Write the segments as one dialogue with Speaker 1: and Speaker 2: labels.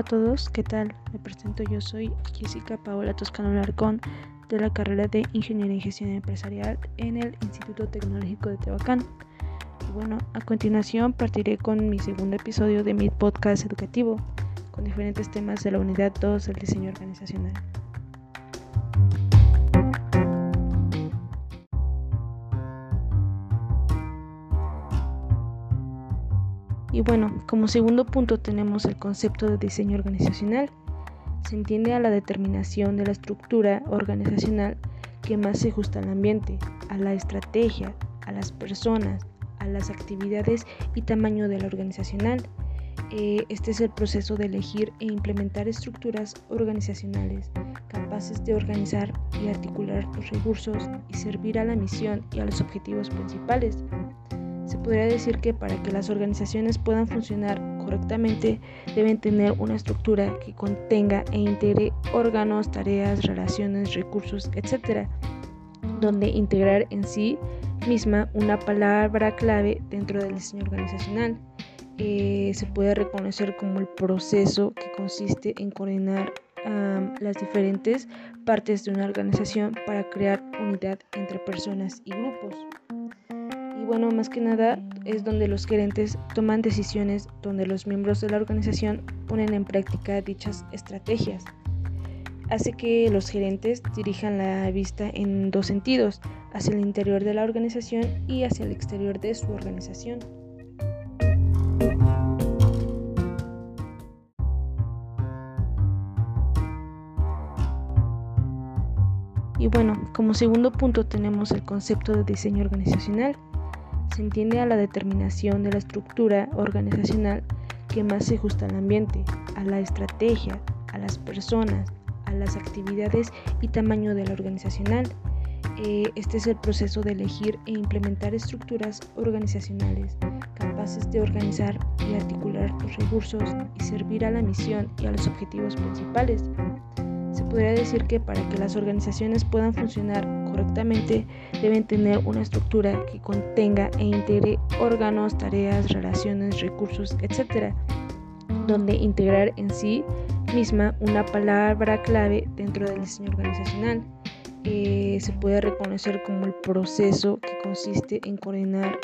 Speaker 1: Hola a todos, ¿qué tal? Me presento, yo soy Jessica Paola Toscano Larcón de la carrera de Ingeniería y Gestión Empresarial en el Instituto Tecnológico de Tehuacán. Y bueno, a continuación partiré con mi segundo episodio de mi podcast educativo con diferentes temas de la unidad 2 del diseño organizacional. Y bueno, como segundo punto tenemos el concepto de diseño organizacional. Se entiende a la determinación de la estructura organizacional que más se ajusta al ambiente, a la estrategia, a las personas, a las actividades y tamaño de la organizacional. Eh, este es el proceso de elegir e implementar estructuras organizacionales capaces de organizar y articular los recursos y servir a la misión y a los objetivos principales se podría decir que para que las organizaciones puedan funcionar correctamente deben tener una estructura que contenga e integre órganos, tareas, relaciones, recursos, etc., donde integrar en sí misma una palabra clave dentro del diseño organizacional. Eh, se puede reconocer como el proceso que consiste en coordinar las diferentes partes de una organización para crear unidad entre personas y grupos bueno, más que nada es donde los gerentes toman decisiones, donde los miembros de la organización ponen en práctica dichas estrategias. Hace que los gerentes dirijan la vista en dos sentidos, hacia el interior de la organización y hacia el exterior de su organización. Y bueno, como segundo punto tenemos el concepto de diseño organizacional se entiende a la determinación de la estructura organizacional que más se ajusta al ambiente, a la estrategia, a las personas, a las actividades y tamaño de la organizacional. Eh, este es el proceso de elegir e implementar estructuras organizacionales capaces de organizar y articular los recursos y servir a la misión y a los objetivos principales. Podría decir que para que las organizaciones puedan funcionar correctamente deben tener una estructura que contenga e integre órganos, tareas, relaciones, recursos, etc., donde integrar en sí misma una palabra clave dentro del diseño organizacional. Eh, se puede reconocer como el proceso que consiste en coordinar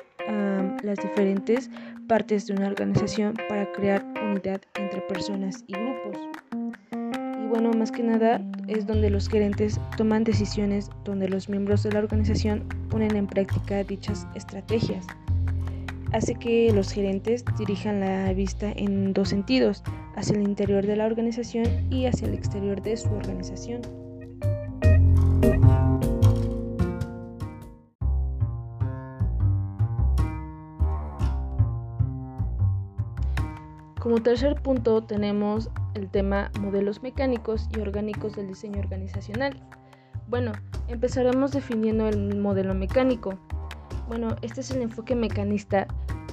Speaker 1: las diferentes partes de una organización para crear unidad entre personas y bueno, más que nada es donde los gerentes toman decisiones, donde los miembros de la organización ponen en práctica dichas estrategias. Hace que los gerentes dirijan la vista en dos sentidos, hacia el interior de la organización y hacia el exterior de su organización. Como tercer punto tenemos el tema modelos mecánicos y orgánicos del diseño organizacional. Bueno, empezaremos definiendo el modelo mecánico. Bueno, este es el enfoque mecanista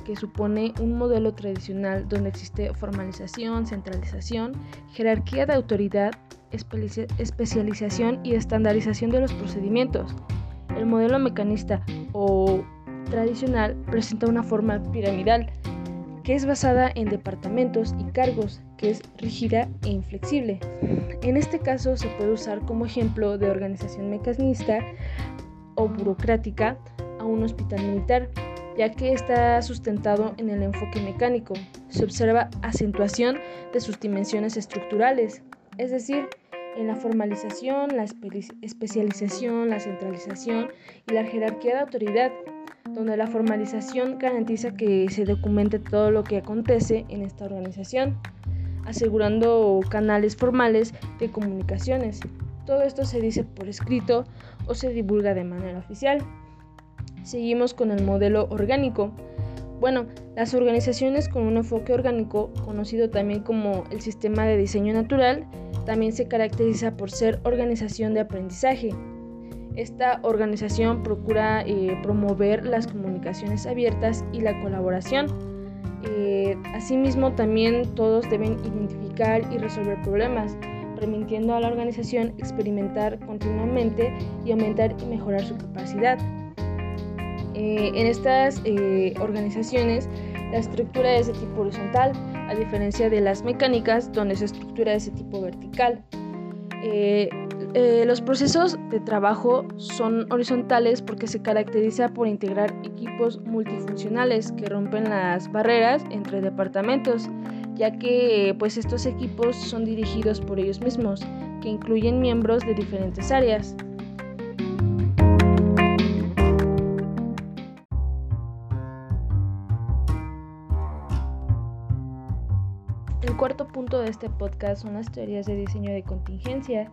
Speaker 1: que supone un modelo tradicional donde existe formalización, centralización, jerarquía de autoridad, especialización y estandarización de los procedimientos. El modelo mecanista o tradicional presenta una forma piramidal que es basada en departamentos y cargos, que es rígida e inflexible. En este caso se puede usar como ejemplo de organización mecanista o burocrática a un hospital militar, ya que está sustentado en el enfoque mecánico. Se observa acentuación de sus dimensiones estructurales, es decir, en la formalización, la especialización, la centralización y la jerarquía de autoridad donde la formalización garantiza que se documente todo lo que acontece en esta organización, asegurando canales formales de comunicaciones. Todo esto se dice por escrito o se divulga de manera oficial. Seguimos con el modelo orgánico. Bueno, las organizaciones con un enfoque orgánico, conocido también como el sistema de diseño natural, también se caracteriza por ser organización de aprendizaje, esta organización procura eh, promover las comunicaciones abiertas y la colaboración. Eh, asimismo, también todos deben identificar y resolver problemas, permitiendo a la organización experimentar continuamente y aumentar y mejorar su capacidad. Eh, en estas organizaciones, la estructura es de tipo horizontal, a diferencia de las mecánicas donde se estructura ese tipo vertical. Eh, los procesos de trabajo son horizontales porque se caracteriza por integrar equipos multifuncionales que rompen las barreras entre departamentos, ya que pues estos equipos son dirigidos por ellos mismos, que incluyen miembros de diferentes áreas. El cuarto punto de este podcast son las teorías de diseño de contingencia.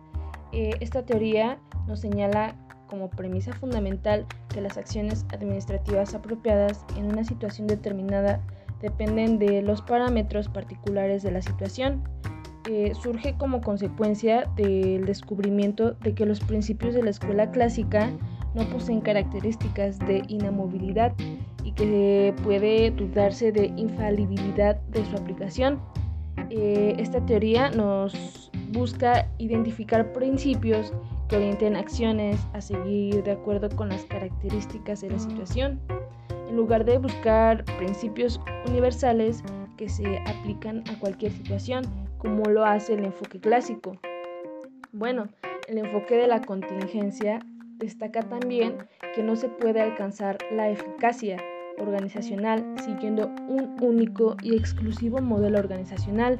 Speaker 1: Eh, esta teoría nos señala como premisa fundamental que las acciones administrativas apropiadas en una situación determinada dependen de los parámetros particulares de la situación. Eh, surge como consecuencia del descubrimiento de que los principios de la escuela clásica no poseen características de inamovilidad y que puede dudarse de infalibilidad de su aplicación. Eh, esta teoría nos busca identificar principios que orienten acciones a seguir de acuerdo con las características de la situación, en lugar de buscar principios universales que se aplican a cualquier situación, como lo hace el enfoque clásico. Bueno, el enfoque de la contingencia destaca también que no se puede alcanzar la eficacia organizacional siguiendo un único y exclusivo modelo organizacional.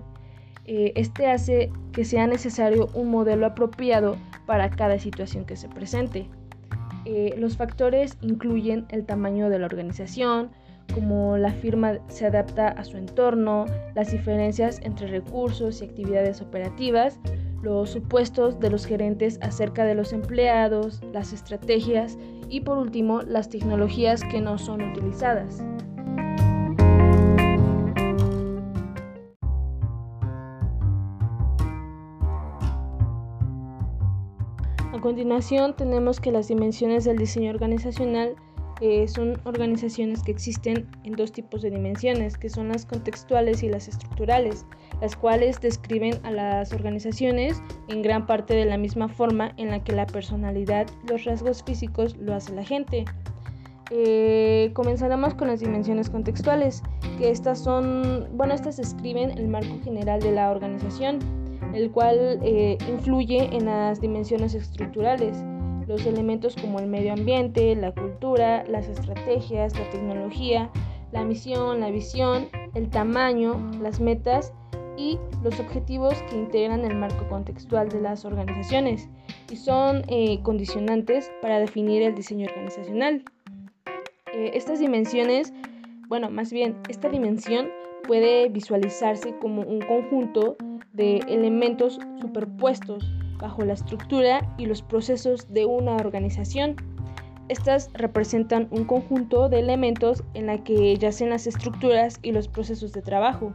Speaker 1: Eh, este hace que sea necesario un modelo apropiado para cada situación que se presente. Eh, los factores incluyen el tamaño de la organización, como la firma se adapta a su entorno, las diferencias entre recursos y actividades operativas, los supuestos de los gerentes acerca de los empleados, las estrategias y por último las tecnologías que no son utilizadas. Continuación tenemos que las dimensiones del diseño organizacional eh, son organizaciones que existen en dos tipos de dimensiones, que son las contextuales y las estructurales, las cuales describen a las organizaciones en gran parte de la misma forma en la que la personalidad los rasgos físicos lo hace la gente. Eh, comenzaremos con las dimensiones contextuales, que estas son, bueno, estas describen el marco general de la organización, el cual eh, influye en las dimensiones estructurales los elementos como el medio ambiente, la cultura, las estrategias, la tecnología, la misión, la visión, el tamaño, las metas y los objetivos que integran el marco contextual de las organizaciones y son eh, condicionantes para definir el diseño organizacional. Eh, estas dimensiones, bueno, más bien, esta dimensión puede visualizarse como un conjunto de elementos superpuestos bajo la estructura y los procesos de una organización. Estas representan un conjunto de elementos en la que yacen las estructuras y los procesos de trabajo.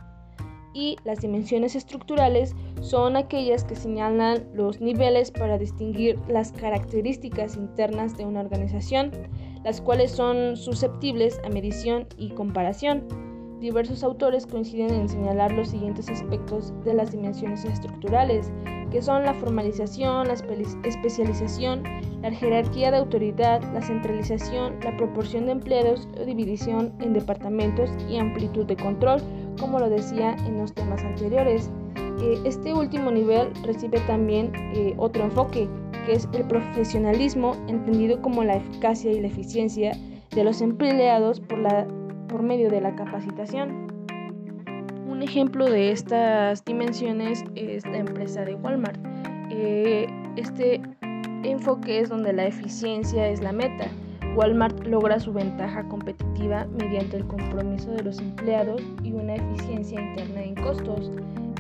Speaker 1: Y las dimensiones estructurales son aquellas que señalan los niveles para distinguir las características internas de una organización, las cuales son susceptibles a medición y comparación. Diversos autores coinciden en señalar los siguientes aspectos de las dimensiones estructurales, que son la formalización, la especialización, la jerarquía de autoridad, la centralización, la proporción de empleados o división en departamentos y amplitud de control, como lo decía en los temas anteriores. Eh, este último nivel recibe también eh, otro enfoque, que es el profesionalismo, entendido como la eficacia y la eficiencia de los empleados por, la, por medio de la capacitación. Un ejemplo de estas dimensiones es la empresa de Walmart. Eh, este enfoque es donde la eficiencia es la meta. Walmart logra su ventaja competitiva mediante el compromiso de los empleados y una eficiencia interna en costos.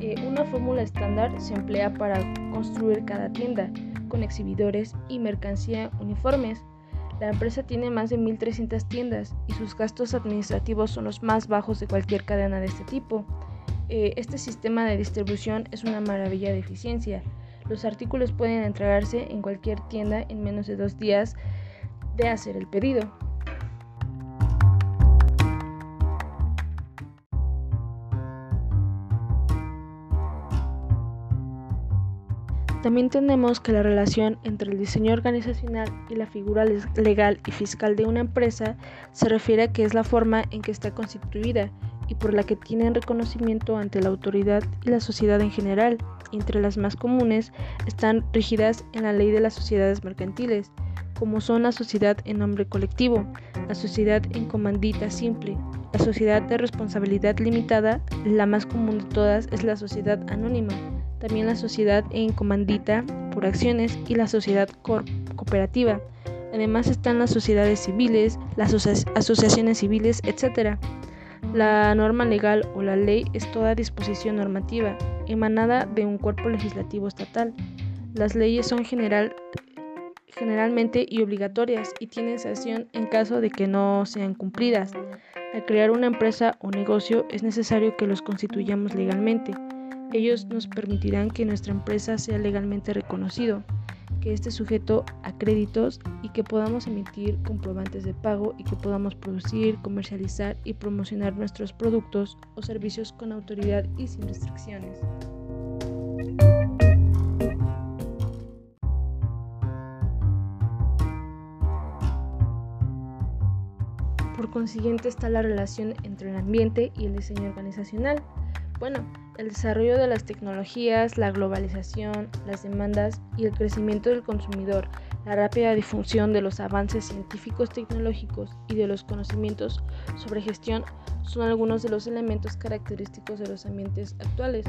Speaker 1: Eh, una fórmula estándar se emplea para construir cada tienda, con exhibidores y mercancía uniformes. La empresa tiene más de 1.300 tiendas y sus gastos administrativos son los más bajos de cualquier cadena de este tipo. Eh, este sistema de distribución es una maravilla de eficiencia. Los artículos pueden entregarse en cualquier tienda en menos de dos días de hacer el pedido. También tenemos que la relación entre el diseño organizacional y la figura legal y fiscal de una empresa se refiere a que es la forma en que está constituida y por la que tienen reconocimiento ante la autoridad y la sociedad en general. Entre las más comunes están rígidas en la ley de las sociedades mercantiles, como son la sociedad en nombre colectivo, la sociedad en comandita simple, la sociedad de responsabilidad limitada, la más común de todas es la sociedad anónima, también la sociedad en comandita por acciones y la sociedad cooperativa. Además están las sociedades civiles, las asociaciones civiles, etc. La norma legal o la ley es toda disposición normativa emanada de un cuerpo legislativo estatal. Las leyes son general, generalmente y obligatorias y tienen sanción en caso de que no sean cumplidas. Al crear una empresa o negocio es necesario que los constituyamos legalmente. Ellos nos permitirán que nuestra empresa sea legalmente reconocido, que esté sujeto a créditos y que podamos emitir comprobantes de pago y que podamos producir, comercializar y promocionar nuestros productos o servicios con autoridad y sin restricciones. Por consiguiente está la relación entre el ambiente y el diseño organizacional. Bueno, el desarrollo de las tecnologías, la globalización, las demandas y el crecimiento del consumidor, la rápida difusión de los avances científicos tecnológicos y de los conocimientos sobre gestión son algunos de los elementos característicos de los ambientes actuales.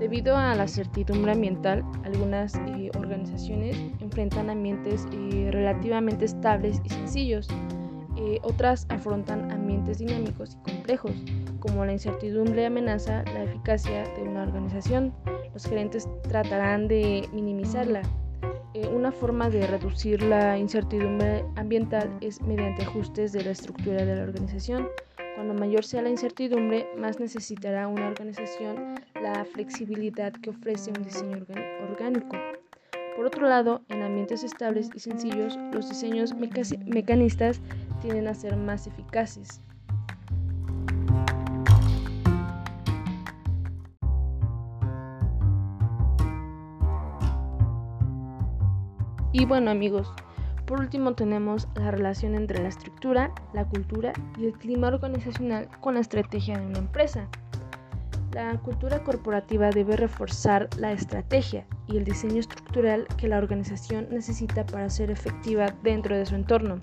Speaker 1: Debido a la certidumbre ambiental, algunas eh, organizaciones enfrentan ambientes eh, relativamente estables y sencillos eh, otras afrontan ambientes dinámicos y complejos, como la incertidumbre amenaza la eficacia de una organización. Los gerentes tratarán de minimizarla. Eh, una forma de reducir la incertidumbre ambiental es mediante ajustes de la estructura de la organización. Cuando mayor sea la incertidumbre, más necesitará una organización la flexibilidad que ofrece un diseño orgánico. Por otro lado, en ambientes estables y sencillos, los diseños mecanistas tienden a ser más eficaces. Y bueno amigos, por último tenemos la relación entre la estructura, la cultura y el clima organizacional con la estrategia de una empresa. La cultura corporativa debe reforzar la estrategia y el diseño estructural que la organización necesita para ser efectiva dentro de su entorno,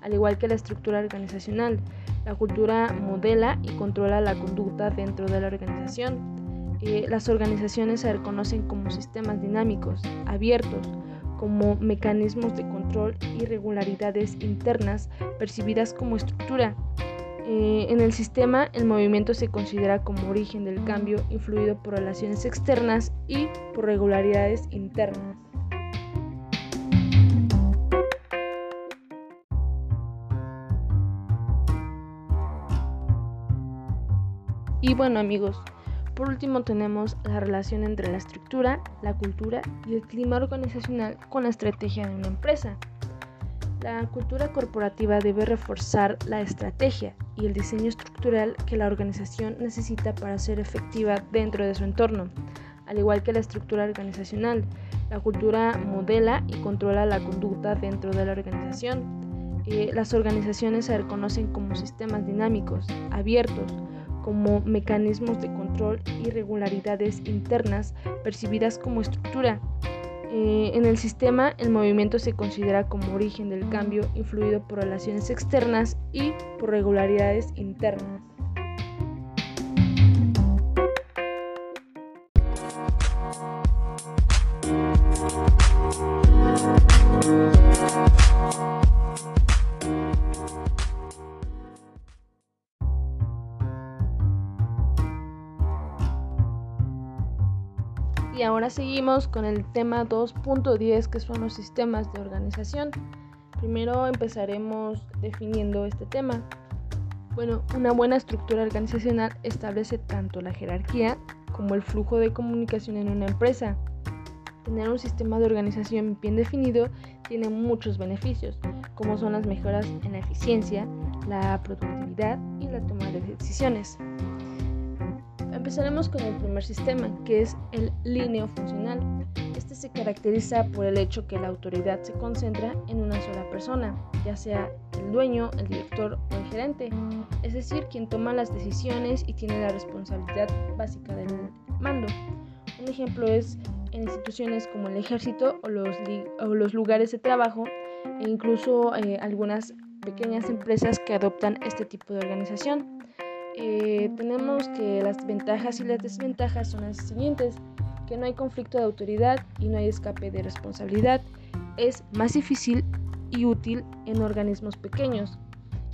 Speaker 1: al igual que la estructura organizacional. La cultura modela y controla la conducta dentro de la organización. Eh, las organizaciones se reconocen como sistemas dinámicos, abiertos, como mecanismos de control y regularidades internas percibidas como estructura eh, en el sistema, el movimiento se considera como origen del cambio influido por relaciones externas y por regularidades internas. Y bueno amigos, por último tenemos la relación entre la estructura, la cultura y el clima organizacional con la estrategia de una empresa. La cultura corporativa debe reforzar la estrategia y el diseño estructural que la organización necesita para ser efectiva dentro de su entorno, al igual que la estructura organizacional. La cultura modela y controla la conducta dentro de la organización. Eh, las organizaciones se reconocen como sistemas dinámicos, abiertos, como mecanismos de control y regularidades internas percibidas como estructura eh, en el sistema, el movimiento se considera como origen del cambio influido por relaciones externas y por regularidades internas. Seguimos con el tema 2.10 que son los sistemas de organización. Primero empezaremos definiendo este tema. Bueno, una buena estructura organizacional establece tanto la jerarquía como el flujo de comunicación en una empresa. Tener un sistema de organización bien definido tiene muchos beneficios, como son las mejoras en la eficiencia, la productividad y la toma de decisiones Empezaremos con el primer sistema, que es el líneo funcional. Este se caracteriza por el hecho que la autoridad se concentra en una sola persona, ya sea el dueño, el director o el gerente, es decir, quien toma las decisiones y tiene la responsabilidad básica del mando. Un ejemplo es en instituciones como el ejército o los, o los lugares de trabajo e incluso eh, algunas pequeñas empresas que adoptan este tipo de organización. Eh, tenemos que las ventajas y las desventajas son las siguientes, que no hay conflicto de autoridad y no hay escape de responsabilidad. Es más difícil y útil en organismos pequeños.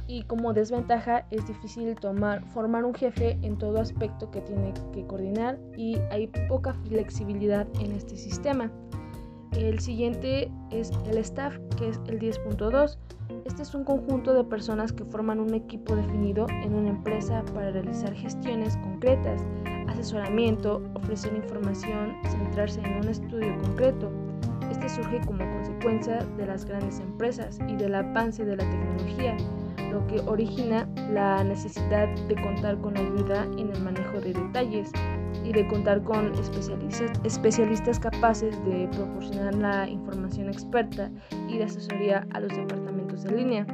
Speaker 1: Y como desventaja es difícil tomar, formar un jefe en todo aspecto que tiene que coordinar y hay poca flexibilidad en este sistema. El siguiente es el staff, que es el 10.2. Este es un conjunto de personas que forman un equipo definido en una empresa para realizar gestiones concretas, asesoramiento, ofrecer información, centrarse en un estudio concreto. Este surge como consecuencia de las grandes empresas y del avance de la tecnología, lo que origina la necesidad de contar con ayuda en el manejo de detalles y de contar con especialistas, especialistas capaces de proporcionar la información experta y de asesoría a los departamentos de línea.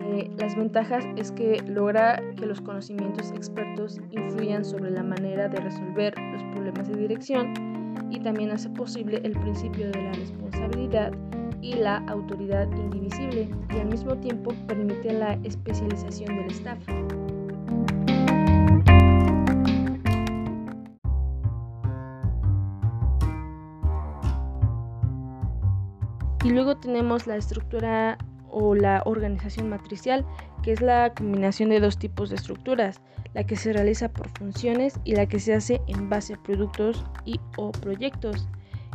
Speaker 1: Eh, las ventajas es que logra que los conocimientos expertos influyan sobre la manera de resolver los problemas de dirección y también hace posible el principio de la responsabilidad y la autoridad indivisible y al mismo tiempo permite la especialización del staff. Y luego tenemos la estructura o la organización matricial, que es la combinación de dos tipos de estructuras, la que se realiza por funciones y la que se hace en base a productos y o proyectos.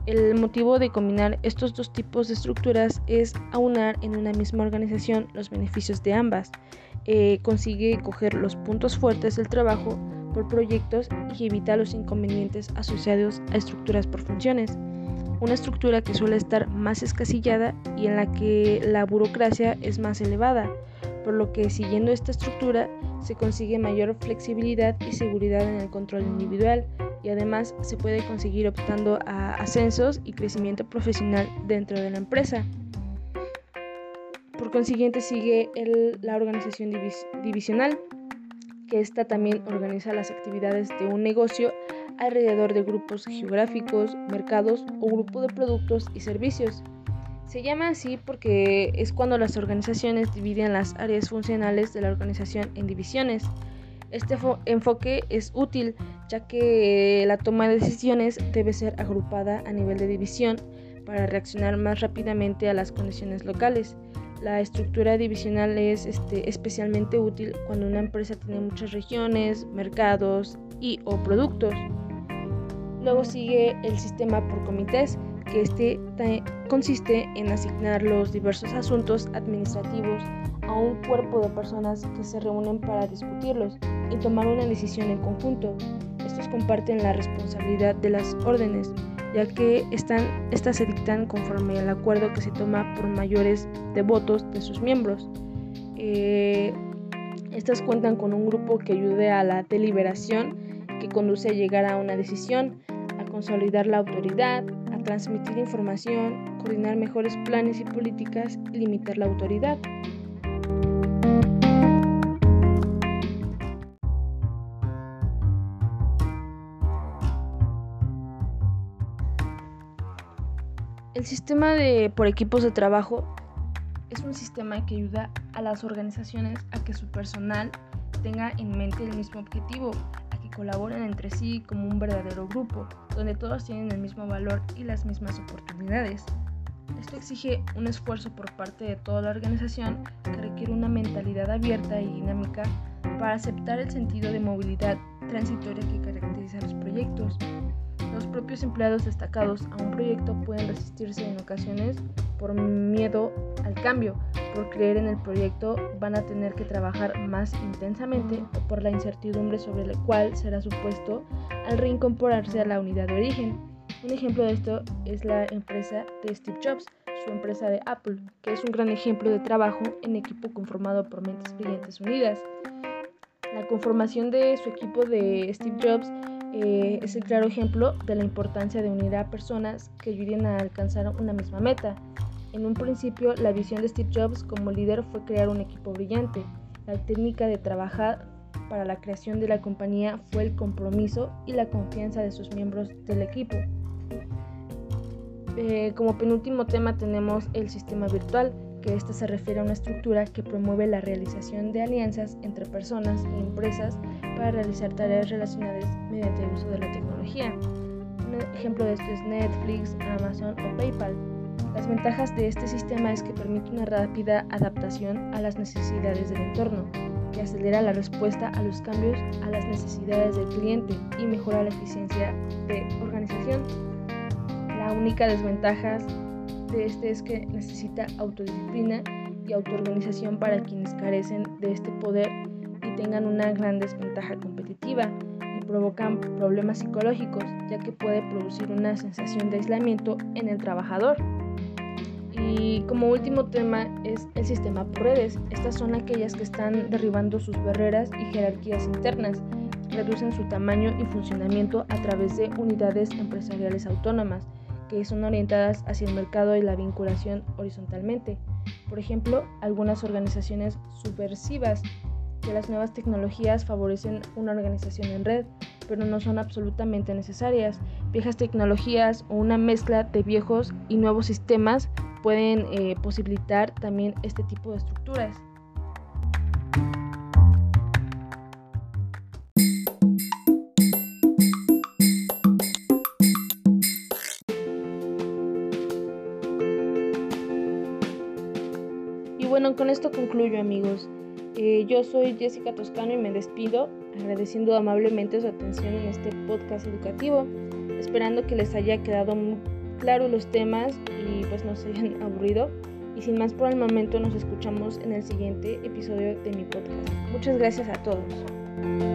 Speaker 1: El motivo de combinar estos dos tipos de estructuras es aunar en una misma organización los beneficios de ambas. Eh, consigue coger los puntos fuertes del trabajo por proyectos y evita los inconvenientes asociados a estructuras por funciones una estructura que suele estar más escasillada y en la que la burocracia es más elevada, por lo que siguiendo esta estructura se consigue mayor flexibilidad y seguridad en el control individual y además se puede conseguir optando a ascensos y crecimiento profesional dentro de la empresa. Por consiguiente sigue la organización divisional, que esta también organiza las actividades de un negocio alrededor de grupos geográficos, mercados o grupo de productos y servicios. Se llama así porque es cuando las organizaciones dividen las áreas funcionales de la organización en divisiones. Este enfoque es útil ya que la toma de decisiones debe ser agrupada a nivel de división para reaccionar más rápidamente a las condiciones locales. La estructura divisional es este, especialmente útil cuando una empresa tiene muchas regiones, mercados y o productos. Luego sigue el sistema por comités, que este consiste en asignar los diversos asuntos administrativos a un cuerpo de personas que se reúnen para discutirlos y tomar una decisión en conjunto. Estos comparten la responsabilidad de las órdenes, ya que están, estas se dictan conforme al acuerdo que se toma por mayores de votos de sus miembros. Eh, estas cuentan con un grupo que ayude a la deliberación que conduce a llegar a una decisión consolidar la autoridad, a transmitir información, coordinar mejores planes y políticas y limitar la autoridad. El sistema de por equipos de trabajo es un sistema que ayuda a las organizaciones a que su personal tenga en mente el mismo objetivo, colaboran entre sí como un verdadero grupo, donde todos tienen el mismo valor y las mismas oportunidades. Esto exige un esfuerzo por parte de toda la organización que requiere una mentalidad abierta y dinámica para aceptar el sentido de movilidad transitoria que caracteriza los proyectos. Los propios empleados destacados a un proyecto pueden resistirse en ocasiones por miedo al cambio, por creer en el proyecto van a tener que trabajar más intensamente o por la incertidumbre sobre el cual será su puesto al reincorporarse a la unidad de origen. Un ejemplo de esto es la empresa de Steve Jobs, su empresa de Apple, que es un gran ejemplo de trabajo en equipo conformado por mentes brillantes unidas. La conformación de su equipo de Steve Jobs eh, es el claro ejemplo de la importancia de unir a personas que ayuden a alcanzar una misma meta. En un principio, la visión de Steve Jobs como líder fue crear un equipo brillante. La técnica de trabajar para la creación de la compañía fue el compromiso y la confianza de sus miembros del equipo. Eh, como penúltimo tema tenemos el sistema virtual, que este se refiere a una estructura que promueve la realización de alianzas entre personas y empresas para realizar tareas relacionadas mediante el uso de la tecnología. Un ejemplo de esto es Netflix, Amazon o PayPal. Las ventajas de este sistema es que permite una rápida adaptación a las necesidades del entorno, que acelera la respuesta a los cambios a las necesidades del cliente y mejora la eficiencia de organización. La única desventaja de este es que necesita autodisciplina y autoorganización para quienes carecen de este poder y tengan una gran desventaja competitiva y provocan problemas psicológicos, ya que puede producir una sensación de aislamiento en el trabajador. Y como último tema es el sistema por redes. Estas son aquellas que están derribando sus barreras y jerarquías internas, reducen su tamaño y funcionamiento a través de unidades empresariales autónomas que son orientadas hacia el mercado y la vinculación horizontalmente. Por ejemplo, algunas organizaciones subversivas que las nuevas tecnologías favorecen una organización en red, pero no son absolutamente necesarias. Viejas tecnologías o una mezcla de viejos y nuevos sistemas pueden eh, posibilitar también este tipo de estructuras. Y bueno, con esto concluyo amigos. Eh, yo soy Jessica Toscano y me despido agradeciendo amablemente su atención en este podcast educativo, esperando que les haya quedado muy claro los temas y pues no se hayan aburrido. Y sin más por el momento nos escuchamos en el siguiente episodio de mi podcast. Muchas gracias a todos.